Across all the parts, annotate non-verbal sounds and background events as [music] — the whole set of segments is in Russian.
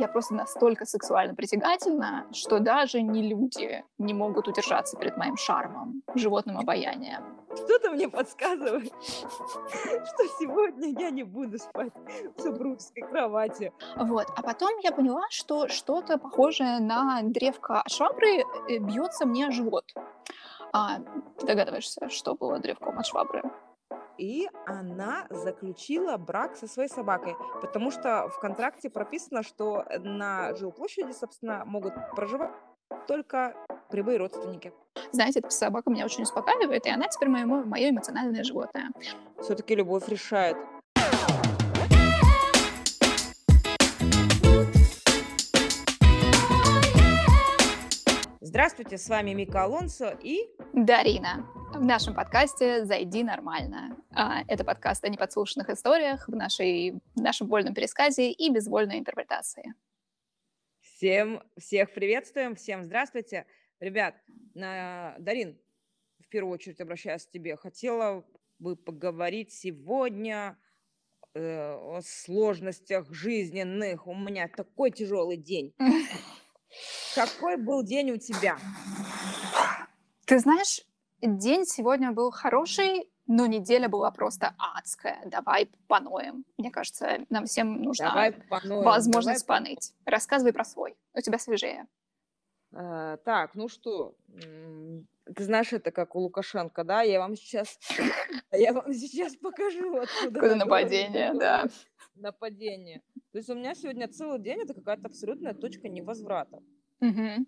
я просто настолько сексуально притягательна, что даже не люди не могут удержаться перед моим шармом, животным обаянием. Что-то мне подсказывает, [laughs] что сегодня я не буду спать в супружеской кровати. Вот. А потом я поняла, что что-то похожее на древко швабры э, бьется мне живот. А, ты догадываешься, что было древком от швабры? И она заключила брак со своей собакой, потому что в контракте прописано, что на жилплощади, собственно, могут проживать только прямые родственники. Знаете, эта собака меня очень успокаивает, и она теперь мое, мое эмоциональное животное. Все-таки любовь решает. Здравствуйте, с вами Мика Алонсо и Дарина. В нашем подкасте «Зайди нормально». А, это подкаст о неподслушанных историях в, нашей, в нашем вольном пересказе и безвольной интерпретации. Всем, всех приветствуем, всем здравствуйте. Ребят, на, Дарин, в первую очередь обращаюсь к тебе. Хотела бы поговорить сегодня э, о сложностях жизненных. У меня такой тяжелый день. [laughs] Какой был день у тебя? Ты знаешь, день сегодня был хороший, но неделя была просто адская. Давай поноем. Мне кажется, нам всем нужна давай поноем, возможность давай поныть. Рассказывай про свой. У тебя свежее. А, так, ну что, ты знаешь, это как у Лукашенко, да? Я вам сейчас, [laughs] я вам сейчас покажу, откуда. Откуда нападение, да. Нападение. То есть у меня сегодня целый день это какая-то абсолютная точка невозврата. Угу.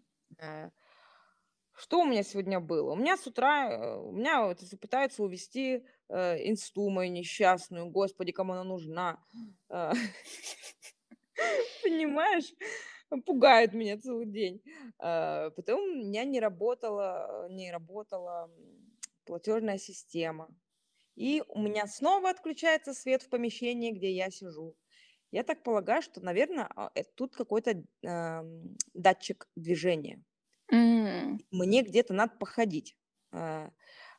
Что у меня сегодня было? У меня с утра, э, у меня вот, пытаются увести э, инсту мою несчастную, господи, кому она нужна. Э, [laughs] понимаешь? Пугает меня целый день. Э, потом у меня не работала, не работала платежная система. И у меня снова отключается свет в помещении, где я сижу. Я так полагаю, что, наверное, а, э, тут какой-то э, датчик движения. М. Мне где-то надо походить. А,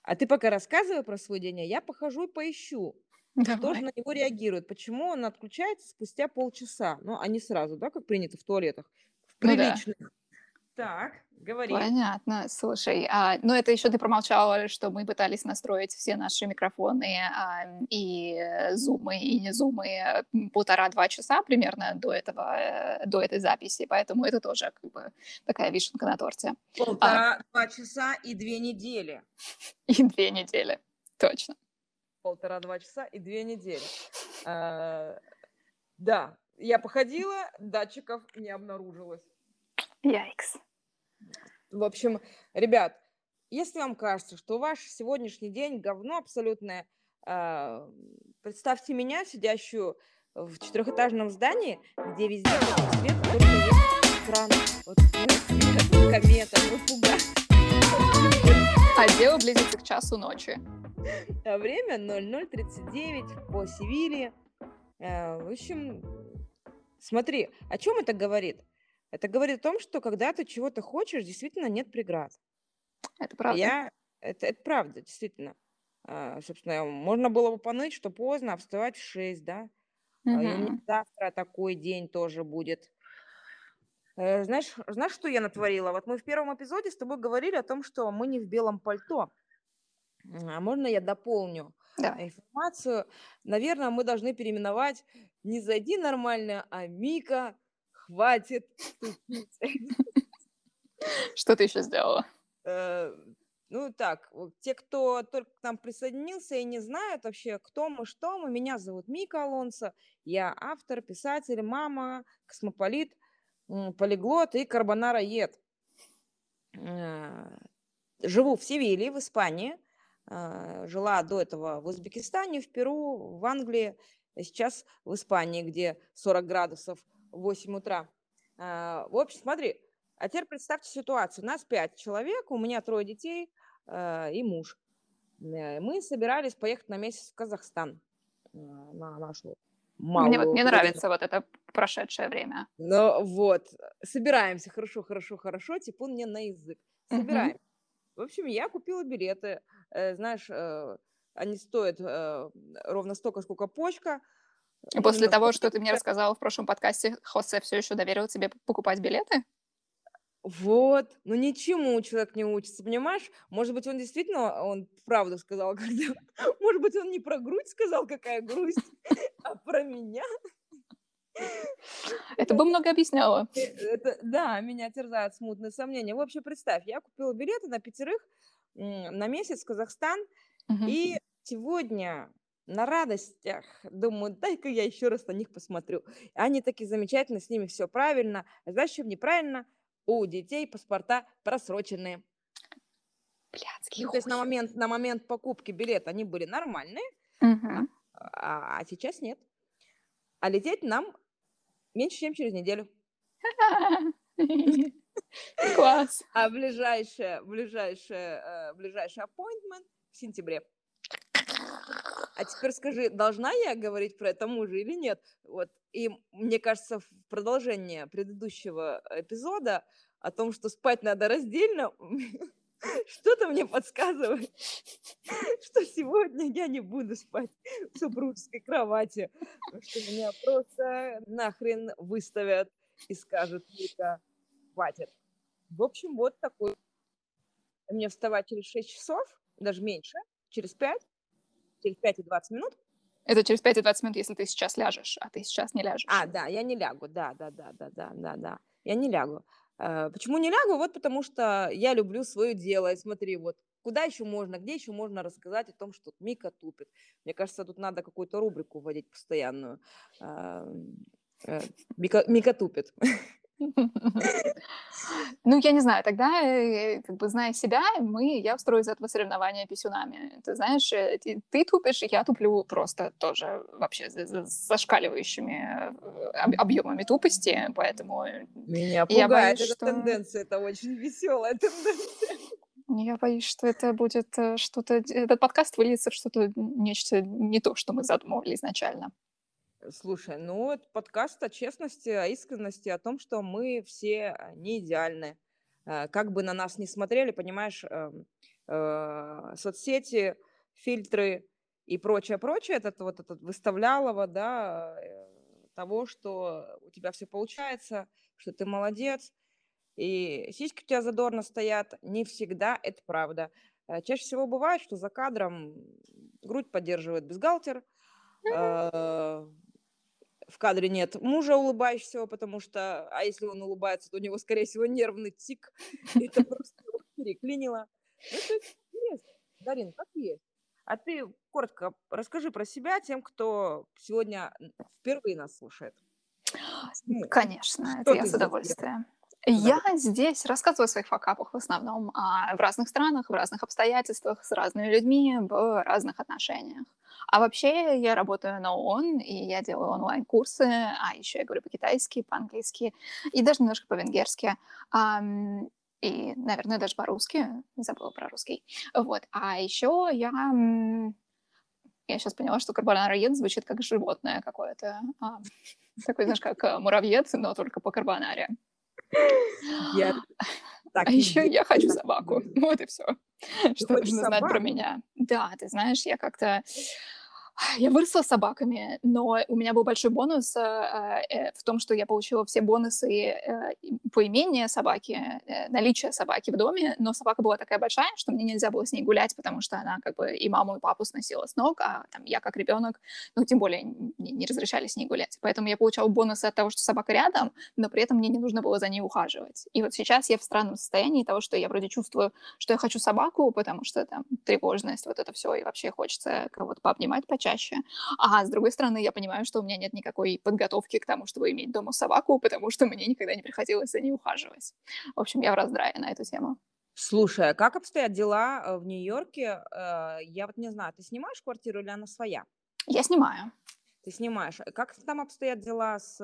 а ты пока рассказывай про свой день, а я похожу и поищу, кто же на него реагирует, почему он отключается спустя полчаса, ну, а не сразу, да, как принято в туалетах, в Ну да. Так, говори. Понятно. Слушай, а, ну это еще ты промолчала, что мы пытались настроить все наши микрофоны а, и зумы, и не зумы полтора-два часа примерно до этого, э, до этой записи, поэтому это тоже как бы такая вишенка на торте. Полтора-два а, часа и две недели. [laughs] И две недели, точно. Полтора-два часа и две недели. А, да, я походила, датчиков не обнаружилось. Яйкс. В общем, ребят, если вам кажется, что ваш сегодняшний день говно абсолютное, э, представьте меня, сидящую в четырехэтажном здании, где везде свет, только есть экран. Вот свет, комета, вы А дело близится к часу ночи. А время 00.39 по Севиле. Э, в общем, смотри, о чем это говорит? Это говорит о том, что когда ты чего-то хочешь, действительно нет преград. Это правда. Я... Это, это правда, действительно. А, собственно, можно было бы поныть, что поздно, а вставать в 6, да? Угу. И завтра такой день тоже будет. Э, знаешь, знаешь, что я натворила? Вот мы в первом эпизоде с тобой говорили о том, что мы не в белом пальто. А можно я дополню да. информацию? Наверное, мы должны переименовать не «Зайди нормально», а «Мика хватит. [laughs] Что ты еще сделала? Э, ну так, те, кто только к нам присоединился и не знают вообще, кто мы, что мы, меня зовут Мика Алонсо, я автор, писатель, мама, космополит, полиглот и карбонара-ед. Э, живу в Севилье, в Испании. Э, жила до этого в Узбекистане, в Перу, в Англии. Сейчас в Испании, где 40 градусов 8 утра. А, в общем, смотри, а теперь представьте ситуацию. У нас пять человек, у меня трое детей а, и муж. Э, мы собирались поехать на месяц в Казахстан а, на нашу малую... Мне, вот, мне нравится вот это прошедшее время. Ну вот, собираемся, хорошо, хорошо, хорошо, типун мне на язык. Собираем. Угу. В общем, я купила билеты. Э, знаешь, э, они стоят ровно столько, сколько почка. После того, что ты мне рассказала в прошлом подкасте, Хосе все еще доверил тебе покупать билеты? Вот, ну ничему человек не учится, понимаешь? Может быть, он действительно, он правду сказал, [laughs] когда... Может быть, он не про грудь сказал, какая грусть, [laughs] а про меня. Это бы много объясняло. Э, это, да, меня терзают смутные сомнения. В общем, представь, я купила билеты на пятерых на месяц в Казахстан, угу. и сегодня на радостях думаю, дай-ка я еще раз на них посмотрю. Они такие замечательные, с ними все правильно. А знаешь, что неправильно? У детей паспорта просроченные. Блядские ну, то есть на момент, на момент покупки билета они были нормальные, угу. а, а сейчас нет. А лететь нам меньше, чем через неделю. [laughs] Класс. А ближайшее, ближайшее, э, ближайший appointment в сентябре. А теперь скажи, должна я говорить про это мужа или нет? Вот. И мне кажется, в продолжение предыдущего эпизода о том, что спать надо раздельно, [laughs] что-то мне подсказывает, [laughs] что сегодня я не буду спать в супружеской кровати, что меня просто нахрен выставят и скажут, Вика, хватит. В общем, вот такой. Мне вставать через 6 часов, даже меньше, через 5, через 5 и 20 минут. Это через 5 и 20 минут, если ты сейчас ляжешь, а ты сейчас не ляжешь. А, да, я не лягу, да, да, да, да, да, да, да. Я не лягу. Э, почему не лягу? Вот потому что я люблю свое дело. И смотри, вот куда еще можно, где еще можно рассказать о том, что Мика тупит. Мне кажется, тут надо какую-то рубрику вводить постоянную. Э, Мика, Мика тупит. [laughs] [laughs] Ну, я не знаю, тогда, э, как бы, зная себя, мы, я устрою из этого соревнования писюнами. Ты знаешь, э, ты, ты тупишь, я туплю просто тоже вообще зашкаливающими э, объемами тупости, поэтому... Меня пугает боюсь, эта что... тенденция, это очень веселая тенденция. Я боюсь, что это будет что-то... Этот подкаст выльется в что-то, нечто не то, что мы задумывали изначально. Слушай, ну, это подкаст о честности, о искренности, о том, что мы все а, не идеальны. Э, как бы на нас не смотрели, понимаешь, эм, э, соцсети, фильтры и прочее, прочее, это вот этот выставлялово, да, э, того, что у тебя все получается, что ты молодец, и сиськи у тебя задорно стоят, не всегда это правда. Чаще всего бывает, что за кадром грудь поддерживает бюстгальтер, в кадре нет мужа улыбающегося, потому что, а если он улыбается, то у него, скорее всего, нервный тик. [laughs] Это просто переклинило. Ну, это интересно. Дарин, как есть. А ты коротко расскажи про себя тем, кто сегодня впервые нас слушает. Конечно, Что это я с удовольствием. Я здесь рассказываю о своих факапах в основном а, в разных странах, в разных обстоятельствах, с разными людьми, в разных отношениях. А вообще я работаю на ООН, и я делаю онлайн-курсы, а еще я говорю по-китайски, по-английски и даже немножко по-венгерски. И, наверное, даже по-русски. Забыла про русский. Вот. А еще я... Я сейчас поняла, что карбонароед звучит как животное какое-то. А, такой, знаешь, как э, муравьед, но только по карбонаре. Я... Так, а еще я хочу собаку. [laughs] Вот и все. Что нужно знать про меня. Да, ты знаешь, я как-то [laughs] я выросла с собаками, но у меня был большой бонус э, э, в том, что я получила все бонусы э, поимения собаки, наличия собаки в доме, но собака была такая большая, что мне нельзя было с ней гулять, потому что она как бы и маму, и папу сносила с ног, а там я как ребенок, ну тем более не, не разрешали с ней гулять. Поэтому я получала бонусы от того, что собака рядом, но при этом мне не нужно было за ней ухаживать. И вот сейчас я в странном состоянии того, что я вроде чувствую, что я хочу собаку, потому что там тревожность, вот это все, и вообще хочется кого-то пообнимать, почаще. А с другой стороны, я понимаю, что у меня нет никакой подготовки к тому, чтобы иметь дома собаку, потому что мне никогда не приходилось за ней ухаживать. В общем, я в раздрае на эту тему. Слушай, а как обстоят дела э, в Нью-Йорке? Э, я вот не знаю, ты снимаешь квартиру или она своя? Я снимаю. Ты снимаешь. Как там обстоят дела с,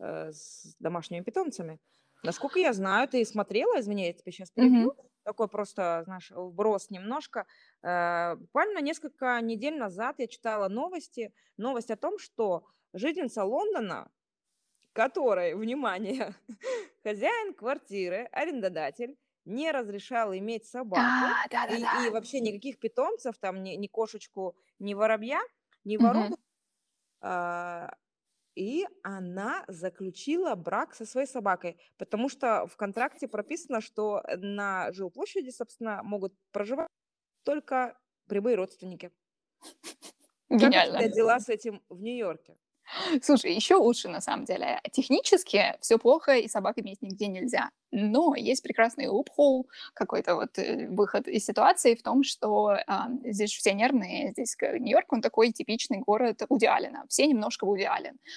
э, с домашними питомцами? Насколько я знаю, ты смотрела, извини, я тебя сейчас перебью, mm-hmm. такой просто, знаешь, вброс немножко. Э, буквально несколько недель назад я читала новости, новость о том, что жительница Лондона, которой, внимание, [laughs] хозяин квартиры, арендодатель, не разрешал иметь собаку а, да, да, и, да. и вообще никаких питомцев, там ни, ни кошечку, ни воробья, ни воробу, а, и она заключила брак со своей собакой, потому что в контракте прописано, что на жилплощади, собственно, могут проживать только прямые родственники. Гениально. Как у дела с этим в Нью-Йорке? Слушай, еще лучше на самом деле. Технически все плохо, и собак иметь нигде нельзя. Но есть прекрасный лупхол, какой-то вот э, выход из ситуации в том, что э, здесь все нервные, здесь Нью-Йорк, он такой типичный город Вуди. Все немножко Вуди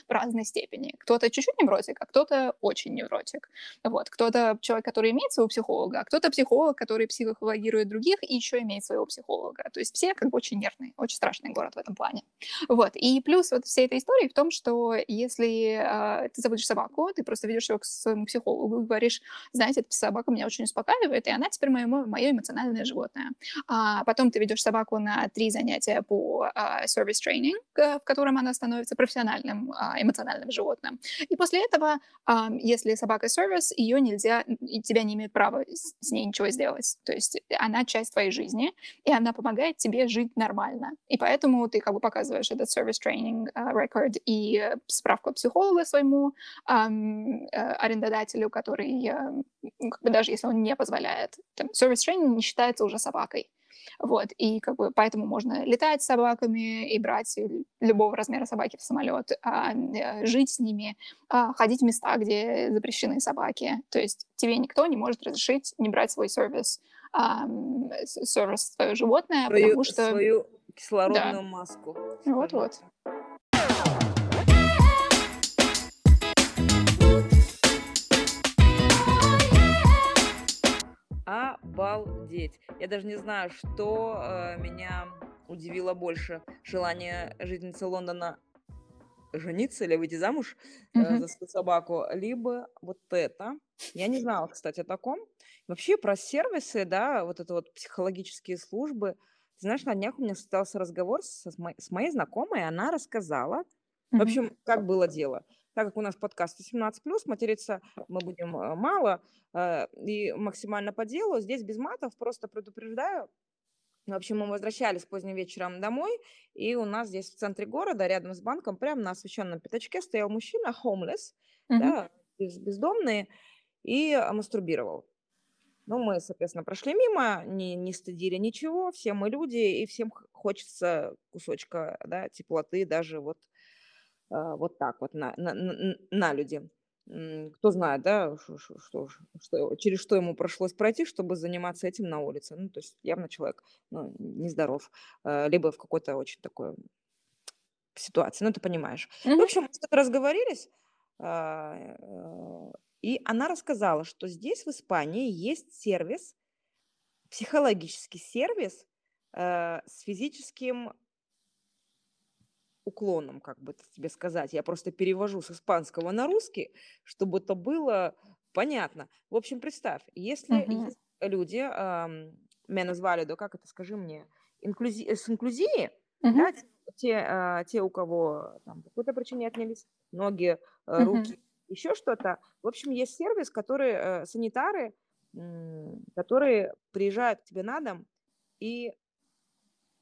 в разной степени. Кто-то чуть-чуть невротик, а кто-то очень невротик. Вот. Кто-то человек, который имеет своего психолога, а кто-то психолог, который психологирует других и еще имеет своего психолога. То есть все как бы очень нервные, очень страшный город в этом плане. Вот. И плюс вот всей этой истории в том, что если э, ты заводишь собаку, ты просто ведешь ее к своему психологу и говоришь, знаете, эта собака меня очень успокаивает, и она теперь мое, мое эмоциональное животное. А потом ты ведешь собаку на три занятия по сервис uh, тренинг, в котором она становится профессиональным uh, эмоциональным животным. И после этого, um, если собака сервис, ее нельзя, и тебя не имеют права с, ней ничего сделать. То есть она часть твоей жизни, и она помогает тебе жить нормально. И поэтому ты как бы показываешь этот сервис тренинг рекорд и справку психолога своему um, арендодателю, который как бы даже если он не позволяет. Там, service training не считается уже собакой. Вот, и как бы поэтому можно летать с собаками и брать любого размера собаки в самолет, а, э, жить с ними, а, ходить в места, где запрещены собаки. То есть тебе никто не может разрешить не брать свой сервис, а, сервис свое животное, свою, потому что... Свою кислородную да. маску. Вот-вот. Обалдеть. Я даже не знаю, что э, меня удивило больше. Желание жительницы Лондона жениться или выйти замуж э, mm-hmm. за свою собаку, либо вот это. Я не знала, кстати, о таком. Вообще про сервисы, да, вот это вот психологические службы. Ты знаешь, на днях у меня состоялся разговор с, с, моей, с моей знакомой, и она рассказала, mm-hmm. в общем, как было дело так как у нас подкаст 18+, материться мы будем э, мало э, и максимально по делу. Здесь без матов, просто предупреждаю. В общем, мы возвращались поздним вечером домой, и у нас здесь в центре города, рядом с банком, прямо на освещенном пятачке стоял мужчина, homeless, mm-hmm. да, бездомный, и мастурбировал. Ну, мы, соответственно, прошли мимо, не, не стыдили ничего, все мы люди, и всем хочется кусочка, да, теплоты, даже вот вот так вот на, на, на люди. Кто знает, да, что, что, что, через что ему пришлось пройти, чтобы заниматься этим на улице. Ну, то есть явно человек ну, нездоров, а, либо в какой-то очень такой ситуации, ну, ты понимаешь. Mm-hmm. В общем, мы что-то разговорились, а, и она рассказала, что здесь, в Испании, есть сервис, психологический сервис с физическим уклоном, как бы тебе сказать. Я просто перевожу с испанского на русский, чтобы это было понятно. В общем, представь, если uh-huh. есть люди, эм, менес валидо, как это, скажи мне, инклюзи... Э, с инклюзией, uh-huh. да, те, э, те, у кого там, по какой-то причине отнялись ноги, э, руки, uh-huh. еще что-то. В общем, есть сервис, который, э, санитары, э, которые приезжают к тебе на дом и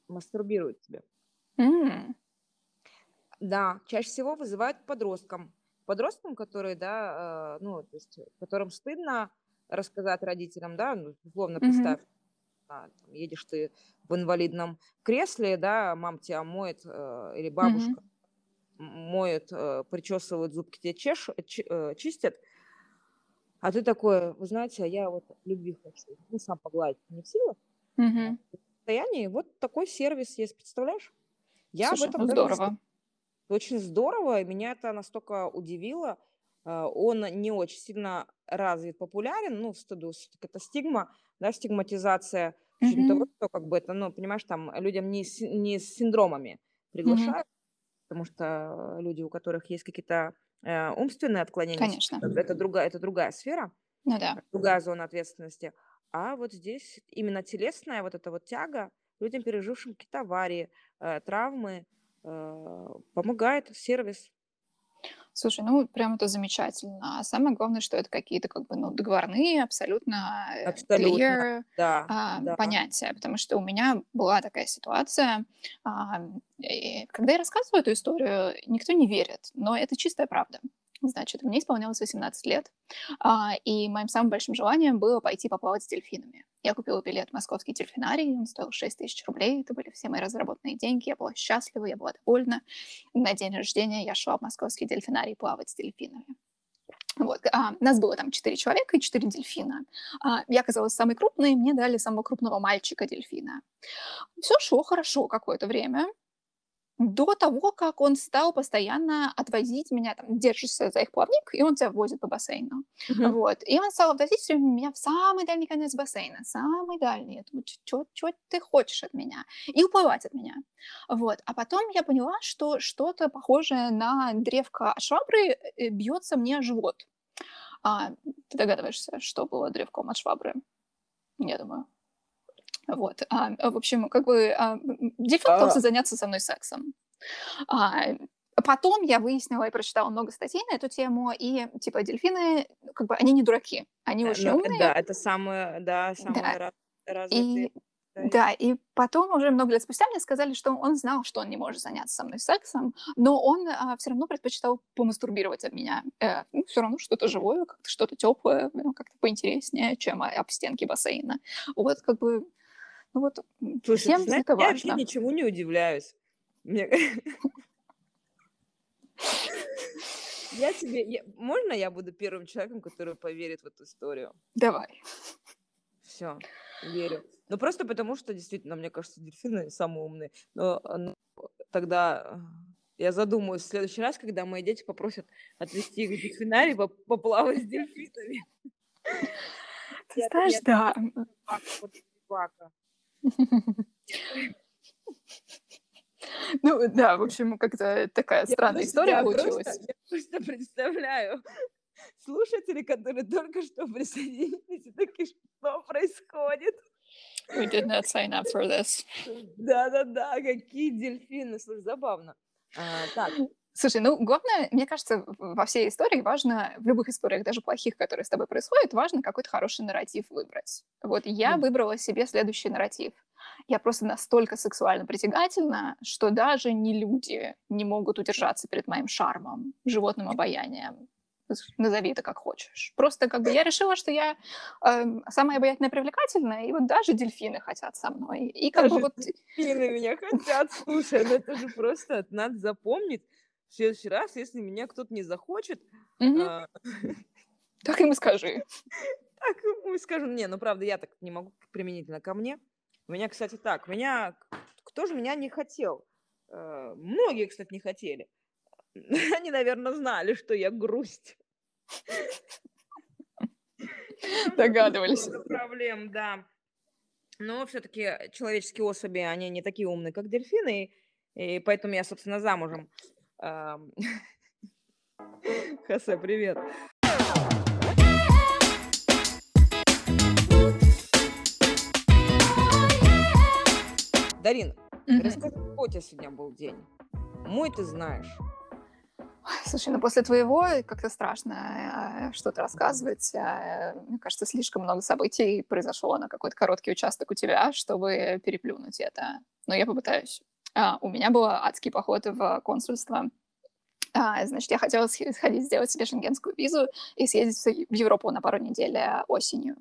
мастурбируют тебе. Mm. Да, чаще всего вызывают подросткам. Подросткам, которые, да, э, ну, то есть, которым стыдно рассказать родителям, да, ну, условно представь, а, там, едешь ты в инвалидном кресле, да, мам тебя моет, э, или бабушка моет, э, причесывает, зубки тебе чеш, чи- э, чистят, а ты такой, вы знаете, а я вот любви хочу, ну, сам погладить не в силах, Мгм. в состоянии, вот такой сервис есть, представляешь? Я об Слушай, этом ну здорово. Очень здорово, и меня это настолько удивило. А, он не очень сильно развит, популярен, ну, в стыду, это стигма, да, стигматизация, очень того, что как бы это, ну, понимаешь, там людям не с, не с синдромами приглашают, потому что люди, у которых есть какие-то э, умственные отклонения, Конечно. это другая, это другая сфера, Ну да. другая зона ответственности. А вот здесь именно телесная вот эта вот тяга людям, пережившим какие-то аварии, э, травмы, Э, помогает сервис. Слушай, ну прям это замечательно. А самое главное, что это какие-то как бы ну, договорные, абсолютно э, Абсолютно, clear да, а, да. понятия, потому что у меня была такая ситуация, а, и когда я рассказываю эту историю, никто не верит, но это чистая правда. Значит, мне исполнялось 18 лет, а, и моим самым большим желанием было пойти поплавать с дельфинами. Я купила билет в московский дельфинарий, он стоил 6 тысяч рублей, это были все мои разработанные деньги, я была счастлива, я была довольна. На день рождения я шла в московский дельфинарий плавать с дельфинами. Вот. А, нас было там четыре человека и четыре дельфина. А, я оказалась самой крупной, мне дали самого крупного мальчика-дельфина. Все шло хорошо какое-то время до того, как он стал постоянно отвозить меня, там, держишься за их плавник, и он тебя возит по бассейну. Мгм. Вот. И он стал отвозить меня в самый дальний конец бассейна, самый дальний. Я думаю, что ты хочешь от меня? И уплывать от меня. Вот. А потом я поняла, что что-то похожее на древко швабры э, бьется мне живот. А, ты догадываешься, что было древком от швабры? Я думаю. Вот. А, в общем, как бы а, дельфин А. пытался заняться со мной сексом. А, потом я выяснила и прочитала много статей на эту тему, и типа дельфины, как бы они не дураки, они Э, очень ну, умные. Да, это самые, да, Да. самые ра- развитые. И да. да, и потом уже много лет спустя мне сказали, что он знал, что он не может заняться со мной сексом, но он все равно предпочитал помастурбировать от меня. все равно что-то живое, как-то что-то теплое, как-то поинтереснее, чем а, об стенки бассейна. Вот как бы, ну вот Слушай, всем знаешь, это я вообще важно. ничему не удивляюсь. Мне- [laughs] Я тебе... я- Можно я буду первым человеком, который поверит в эту историю? Давай. Все, верю. Ну, просто потому, что действительно, мне кажется, дельфины самые умные. Но ну, тогда э, я задумаюсь в следующий раз, когда мои дети попросят отвезти их в дельфинарий, поп- поплавать с дельфинами. Ты Я- знаешь, я- да. Собака. Ну да, в общем, как-то такая странная история получилась. Просто, я просто представляю слушателей, которые только что присоединились, и такие, что происходит? We did not sign up for this. Да-да-да, какие дельфины, слушай, забавно. А, так, Слушай, ну, главное, мне кажется, во всей истории важно, в любых историях, даже плохих, которые с тобой происходят, важно какой-то хороший нарратив выбрать. Вот я Мгм. выбрала себе следующий нарратив. Я просто настолько сексуально притягательна, что даже не люди не могут удержаться перед моим шармом, животным обаянием. Назови это как хочешь. Просто как бы я решила, что я эм, самая обаятельная привлекательная, и вот даже дельфины хотят со мной. И как бы Даже вот... дельфины меня хотят, слушай, ну это же просто надо запомнить. В следующий раз, если меня кто-то не захочет, а, [laughs] Так и скажи. так ему и скажу, не, ну правда, я так не могу применительно ко мне. У меня, кстати, так, меня, кто же меня не хотел? Э, Многие, кстати, не хотели. [laughs] Они, наверное, знали, что я грусть. Догадывались. Много Проблем, да. Но все-таки человеческие особи, они не такие умные, как дельфины, и поэтому я, собственно, замужем. Ам, [laughs] Хосе, привет. Дарин, расскажи, какой у тебя сегодня был день? Мой ты знаешь. Слушай, ну после твоего как-то страшно э, что-то рассказывать. Э, Мне кажется, слишком много событий произошло на какой-то короткий участок у тебя, чтобы переплюнуть это. Но я попытаюсь. А, у меня был адский поход в консульство. А, значит, я хотела сх- сходить сделать себе шенгенскую визу и съездить в Европу на пару недель э, осенью.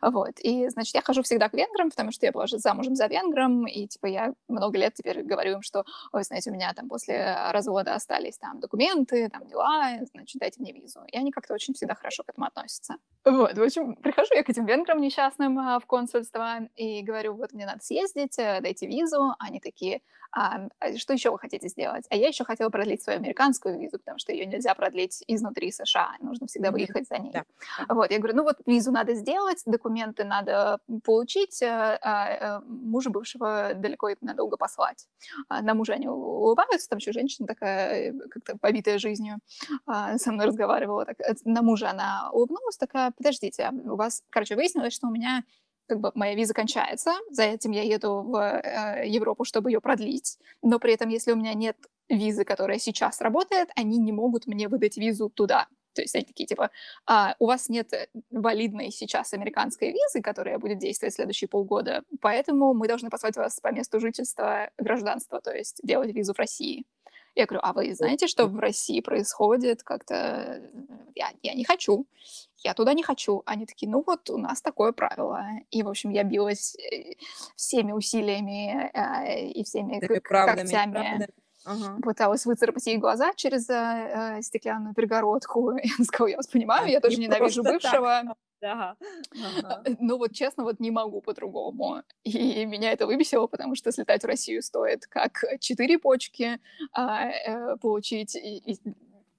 Вот. И, значит, я хожу всегда к венграм, потому что я была же замужем за венгром, и, типа, я много лет теперь говорю им, что ой, знаете, у меня там после развода остались там документы, там дела, значит, дайте мне визу. И они как-то очень всегда хорошо к этому относятся. Вот, в общем, прихожу я к этим венграм несчастным а, в консульство и говорю, вот мне надо съездить, э, дайте визу. Они такие, «А, а что еще вы хотите сделать? А я еще хотела продлить свою американскую визу, потому что ее нельзя продлить изнутри США, нужно всегда выехать за ней. Да. Вот, я говорю, ну вот визу надо сделать, документы надо получить, э, а, э, мужа бывшего далеко и надолго послать. А, На мужа они улыбаются, там еще женщина такая, э, как-то побитая жизнью, а, со мной разговаривала. Так, на мужа она улыбнулась, такая, подождите, у вас, короче, выяснилось, что у меня как бы моя виза кончается, за этим я еду в э, Европу, чтобы ее продлить, но при этом, если у меня нет визы, которая сейчас работает, они не могут мне выдать визу туда. То есть они такие, типа, а, у вас нет э, валидной сейчас американской визы, которая будет действовать следующие полгода, поэтому мы должны послать вас по месту жительства гражданства, то есть делать визу в России. Я говорю, а вы знаете, что в России происходит как-то... Я, я не хочу, я туда не хочу. Они такие, ну вот у нас такое правило. И, в общем, я билась э, всеми усилиями э, и всеми когтями. Правдами Ага. Пыталась выцарапать ей глаза через э, э стеклянную перегородку. [laughs] Я сказала, я вас понимаю, я тоже ненавижу бывшего. Да. Ага. Ну вот честно, вот не могу по-другому. И меня это выбесило, потому что слетать в Россию стоит как четыре почки а, э, получить, и, и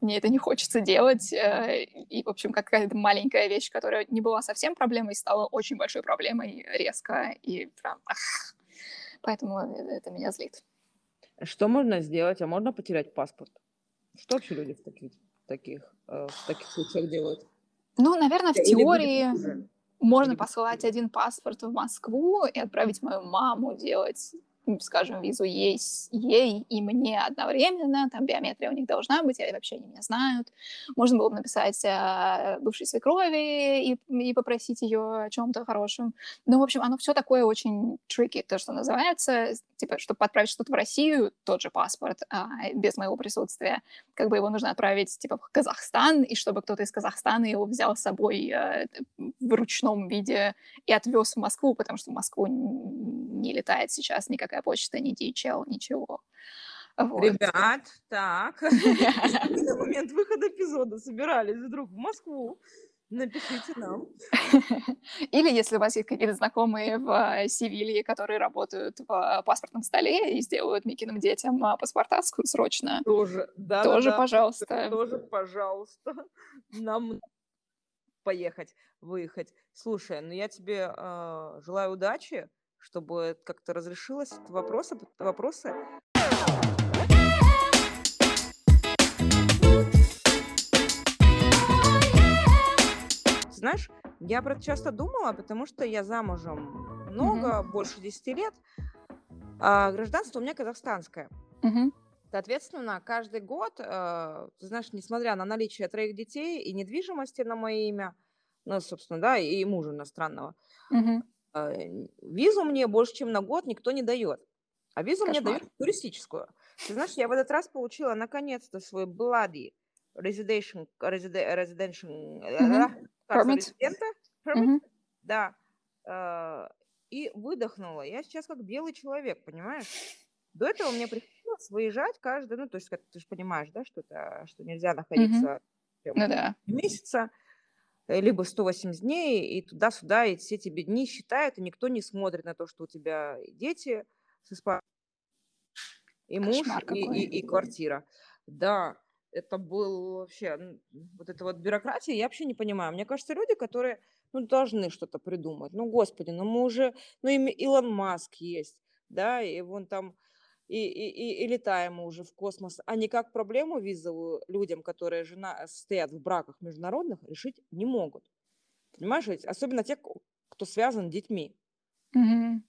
мне это не хочется делать. Э, и, в общем, какая-то маленькая вещь, которая не была совсем проблемой, стала очень большой проблемой резко. И прям... Ах. Поэтому это меня злит. Что можно сделать? А можно потерять паспорт? Что вообще люди в таких, таких, э, в таких случаях делают? Ну, наверное, в Или теории можно посылать один паспорт в Москву и отправить мою маму делать скажем, визу ей, ей и мне одновременно, там биометрия у них должна быть, или вообще они меня знают. Можно было бы написать э, бывшей свекрови и, и попросить ее о чем-то хорошем. Ну, в общем, оно все такое очень tricky, то, что называется, типа, чтобы отправить что-то в Россию, тот же паспорт, а, без моего присутствия, как бы его нужно отправить, типа, в Казахстан, и чтобы кто-то из Казахстана его взял с собой э, в ручном виде и отвез в Москву, потому что в Москву не летает сейчас никак никакая почта, ни DHL, ничего. Вот. Ребят, так, [laughs] на момент выхода эпизода собирались вдруг в Москву, напишите нам. [laughs] Или если у вас есть какие-то знакомые в э, Севилье, которые работают в э, паспортном столе и сделают Микиным детям э, паспорта срочно. Тоже, да, Тоже, да, пожалуйста. Тоже, пожалуйста. Нам поехать, выехать. Слушай, ну я тебе э, желаю удачи чтобы как-то разрешилось вопросы, вопросы. Знаешь, я про это часто думала, потому что я замужем много, mm-hmm. больше 10 лет, а гражданство у меня казахстанское. Mm-hmm. Соответственно, каждый год, э, ты знаешь, несмотря на наличие троих детей и недвижимости на мое имя, ну, собственно, да, и мужа иностранного, mm-hmm. А, визу мне больше, чем на год никто не дает. А визу Кошмар. мне дают туристическую. Ты знаешь, я в этот раз получила наконец-то свой bloody residential, residential mm-hmm. permit. permit. Mm-hmm. Да. А, и выдохнула. Я сейчас как белый человек, понимаешь? До этого мне приходилось выезжать каждый, ну, то есть, ты же понимаешь, да, что это, что нельзя находиться mm-hmm. ну, да. месяца. Э, либо 180 дней, и туда-сюда, и все тебе дни считают, и никто не смотрит на то, что у тебя дети с испанским, и муж, и, и, и квартира. Да, это был вообще, вот эта вот бюрократия, я вообще не понимаю. Мне кажется, люди, которые, ну, должны что-то придумать. Ну, господи, ну мы уже, ну, и Илон Маск есть, да, и вон там и, и, и, летаем мы уже в космос, а никак проблему визовую людям, которые жена, стоят в браках международных, решить не могут. Понимаешь, особенно те, кто связан с детьми. Mm-hmm.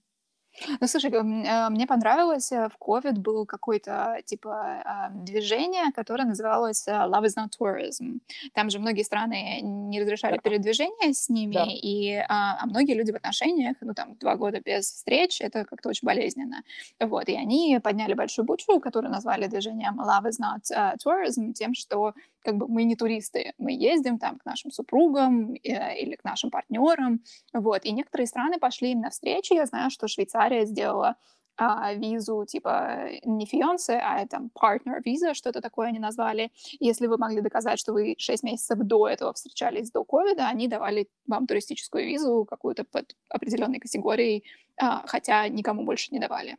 Ну, слушай, а, мне понравилось, э, в COVID был какое-то, типа, а, движение, которое называлось э, Love is not tourism. Там же многие страны не разрешали да. передвижение с ними, да. и а, а многие люди в отношениях, ну, там, два года без встреч, это как-то очень болезненно. Вот, и они подняли большую бучу, которую назвали движением Love is not uh, tourism, тем, что как бы мы не туристы, мы ездим там к нашим супругам э, или к нашим партнерам, вот, и некоторые страны пошли им навстречу, я знаю, что Швейцария сделала а, визу, типа, не фионсе, а там партнер виза, что-то такое они назвали. Если вы могли доказать, что вы 6 месяцев до этого встречались до ковида, они давали вам туристическую визу какую-то под определенной категорией, а, хотя никому больше не давали.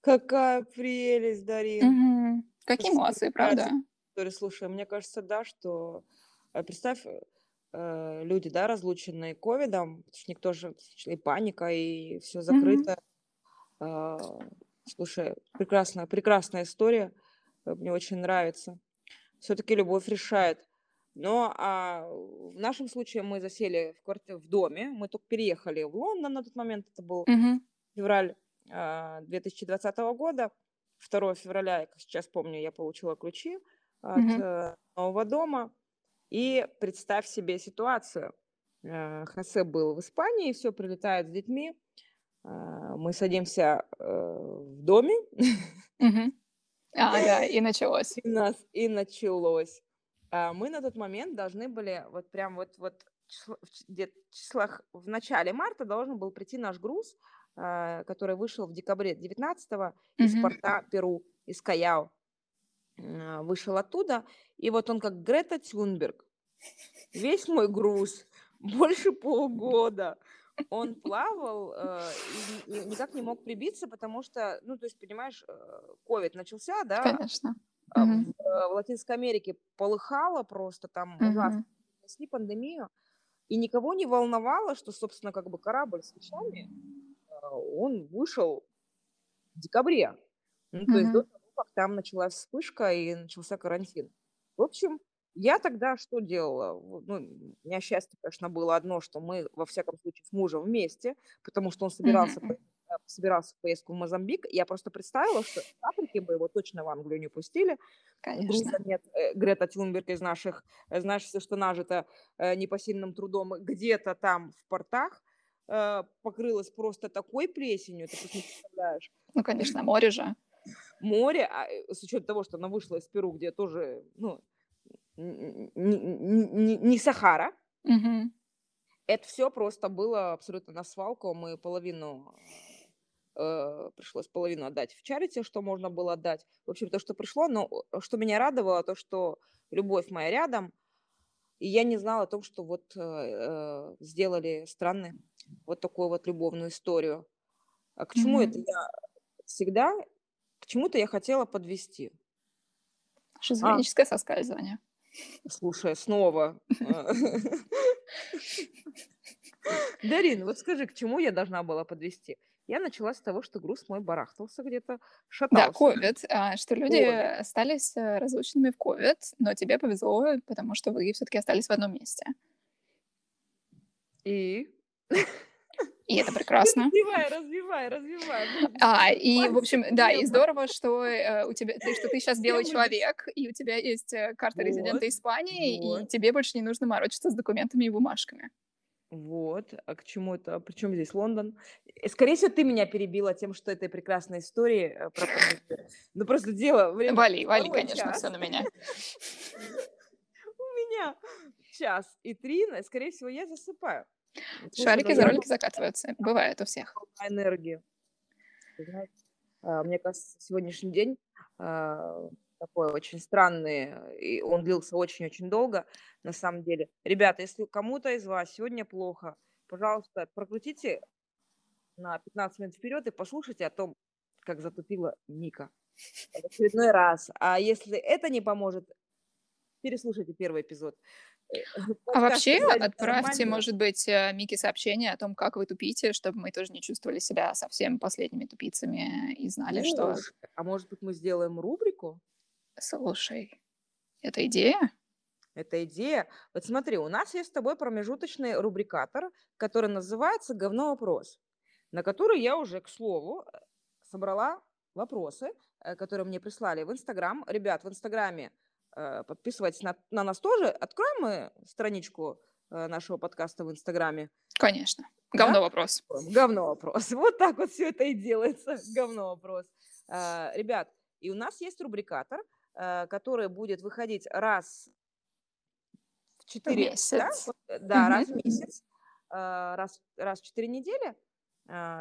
Какая прелесть, Дарин. Угу. Какие молодцы, правда? Слушай, слушай, мне кажется, да, что э, представь, э, люди, да, разлученные ковидом, потому что никто же, и паника, и все закрыто. Mm-hmm. Слушай, прекрасная, прекрасная история, э, мне очень нравится. Все-таки любовь решает. Но а, в нашем случае мы засели в, квартире, в доме, мы только переехали в Лондон на тот момент, это был mm-hmm. февраль а, 2020 года, 2 февраля, я сейчас помню, я получила ключи от mm-hmm. нового дома. И представь себе ситуацию. Э, Хосе был в Испании, все прилетает с детьми. Э, мы садимся в доме. Mm-hmm. А, [laughs] да, и началось. И, нас, и началось. А мы на тот момент должны были, вот прям вот, вот в числах в начале марта должен был прийти наш груз, который вышел в декабре 19-го из mm-hmm. порта Перу, из Каяо. А, вышел оттуда, и вот он как Грета Тюнберг. Весь мой груз, больше полгода, он плавал э, и, и никак не мог прибиться, потому что, ну, то есть, понимаешь, э, ковид начался, да? Конечно. А в, угу. в Латинской Америке полыхало просто, там угу. ужасно, несли пандемию, и никого не волновало, что, собственно, как бы корабль с вещами, э, он вышел в декабре. Ну, то угу. есть до как там началась вспышка и начался карантин. В общем, я тогда что делала? Ну, у меня счастье, конечно, было одно, что мы, во всяком случае, с мужем вместе, потому что он собирался, mm-hmm. собирался в поездку в Мозамбик. Я просто представила, что в Африке бы его точно в Англию не пустили. Конечно. нет. Э, Грета Тюнберг из наших, э, знаешь, все, что нажито непосильным трудом где-то там в портах, покрылась просто такой плесенью, ты просто не представляешь. Ну, конечно, море же море, а э, с учетом того, что она вышла из Перу, где тоже, ну, не, не, не Сахара, угу. это все просто было абсолютно на свалку. Мы половину э, пришлось половину отдать в чарите, что можно было отдать. В общем, то, что пришло, но что меня радовало, то, что любовь моя рядом, и я не знала о том, что вот э, э сделали страны вот такую вот любовную историю. А к чему mm-hmm. это я всегда чему-то я хотела подвести. Шизофреническое а, соскальзывание. Слушай, снова. Дарин, вот скажи, к чему я должна была подвести? Я начала с того, что груз мой барахтался где-то, шатался. Да, ковид, а, что люди COVID. остались э, разлученными в ковид, но тебе повезло, потому что вы все-таки остались в одном месте. И? И это [laughs] прекрасно. Развивай, развивай, развивай. А, и, в общем, да, и здорово, что э, у тебя, ты, что ты сейчас белый человек, и у тебя есть э, карта резидента Испании, и тебе больше не нужно морочиться с документами и бумажками. Вот, а к чему это? Причем здесь Лондон? Э, скорее всего, ты меня перебила тем, что это прекрасная история э, про Ну, просто дело... Время вали, вали, конечно, все на меня. [laughs] У меня час и три, скорее всего, я засыпаю. Шарики за ролики закатываются. Бывает у всех. Энергию. А, мне кажется, сегодняшний день а, такой очень странный, и он длился очень-очень долго, на самом деле. Ребята, если кому-то из вас сегодня плохо, пожалуйста, прокрутите на 15 минут вперед и послушайте о том, как затупила Ника в очередной раз. А если это не поможет, переслушайте первый эпизод. А вообще отправьте, может быть, э, Мике сообщение о том, как вы тупите, чтобы мы тоже не чувствовали себя совсем последними тупицами и знали, что... А может быть, мы сделаем рубрику? Слушай, это идея? Это идея. Вот смотри, у нас есть с тобой промежуточный рубрикатор, который называется «Говно вопрос», на который я уже, к слову, собрала вопросы, э, которые мне прислали в Инстаграм. Ребят, в Инстаграме Э, подписывайтесь на, на нас тоже. Откроем мы страничку э, нашего подкаста в Инстаграме? Конечно. Говно да? вопрос. Говно вопрос. [laughs] Вот так вот все это и делается. Говно вопрос. Э, ребят, и у нас есть рубрикатор, который будет выходить раз в четыре... Месяц. Да, да раз в месяц. Раз, раз в четыре недели.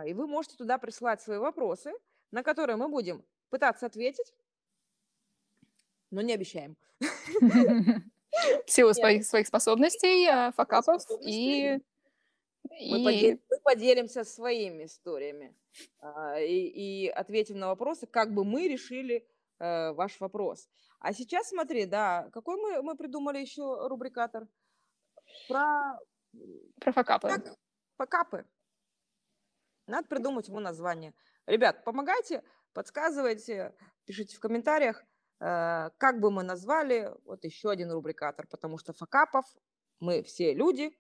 И вы можете туда присылать свои вопросы, на которые мы будем пытаться ответить но не обещаем. [laughs] В силу своих, своих способностей, а, факапов и... Мы, и... Поделим, мы поделимся своими историями а, и, и ответим на вопросы, как бы мы решили э, ваш вопрос. А сейчас смотри, да, какой мы, мы придумали еще рубрикатор? Про... Про факапы. Так, факапы. Надо придумать ему название. Ребят, помогайте, подсказывайте, пишите в комментариях. Э, как бы мы назвали, вот еще один рубрикатор, потому что факапов мы все люди,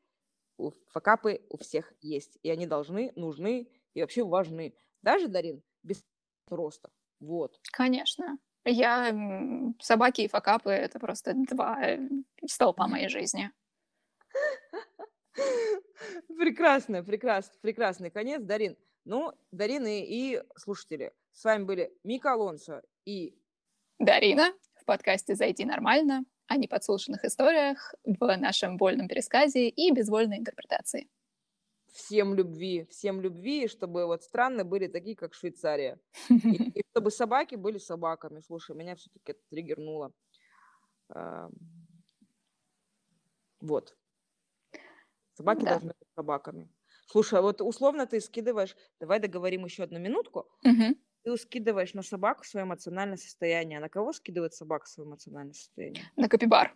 факапы у всех есть, и они должны, нужны и вообще важны. Даже, Дарин, без роста. Вот. Конечно. Я собаки и факапы это просто два э, столпа моей жизни. Прекрасно, прекрасно, прекрасный конец, Дарин. Ну, Дарин и, и слушатели, с вами были Мика Алонсо и Дарина в подкасте «Зайти нормально» о неподслушанных историях в нашем вольном пересказе и безвольной интерпретации. Всем любви, всем любви, чтобы вот страны были такие, как Швейцария. И, [laughs] и чтобы собаки были собаками. Слушай, меня все-таки это триггернуло. Вот. Собаки да. должны быть собаками. Слушай, а вот условно ты скидываешь, давай договорим еще одну минутку. Угу. Ты скидываешь на собаку свое эмоциональное состояние. А на кого скидывает собака свое эмоциональное состояние? На капибар.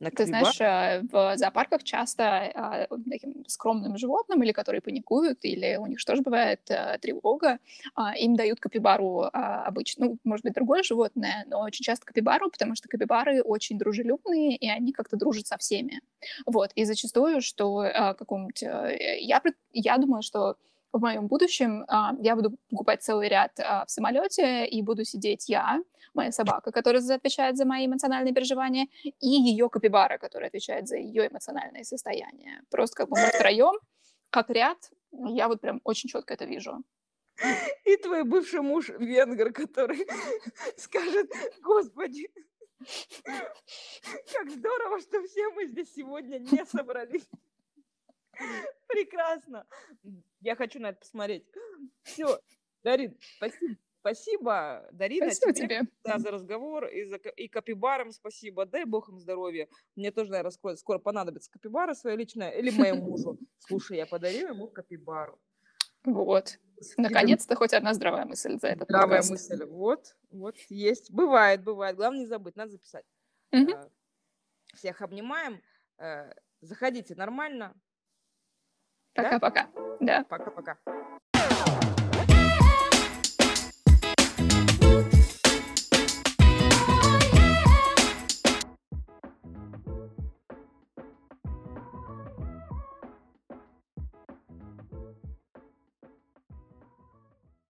На Ты знаешь, э, в зоопарках часто а, таким скромным животным, или которые паникуют, или у них тоже бывает э, тревога, а, им дают капибару обычно, ну, может быть, другое животное, но очень часто капибару, потому что капибары очень дружелюбные, и они как-то дружат со всеми. Вот, и зачастую, что какому-нибудь... Э, я, я думаю, что в моем будущем я буду покупать целый ряд в самолете, и буду сидеть я, моя собака, которая отвечает за мои эмоциональные переживания, и ее капибара, которая отвечает за ее эмоциональное состояние. Просто как бы мы втроем, как ряд, я вот прям очень четко это вижу. И твой бывший муж венгер, который [laughs] скажет, господи, [laughs] как здорово, что все мы здесь сегодня не собрались. [laughs] Прекрасно. Я хочу на это посмотреть. Все, Дарин, спасибо. Спасибо, Дарина, спасибо тебе, тебе. Да, за разговор и, за, и капибарам спасибо. Дай бог им здоровья. Мне тоже, наверное, скоро, скоро понадобится капибара своя личная или моему мужу. Слушай, я подарю ему капибару. Вот. Наконец-то хоть одна здравая мысль за этот Здравая подкаст. мысль. Вот, вот, есть. Бывает, бывает. Главное не забыть, надо записать. Угу. Всех обнимаем. Э, заходите нормально. Пока-пока. Да? Пока-пока.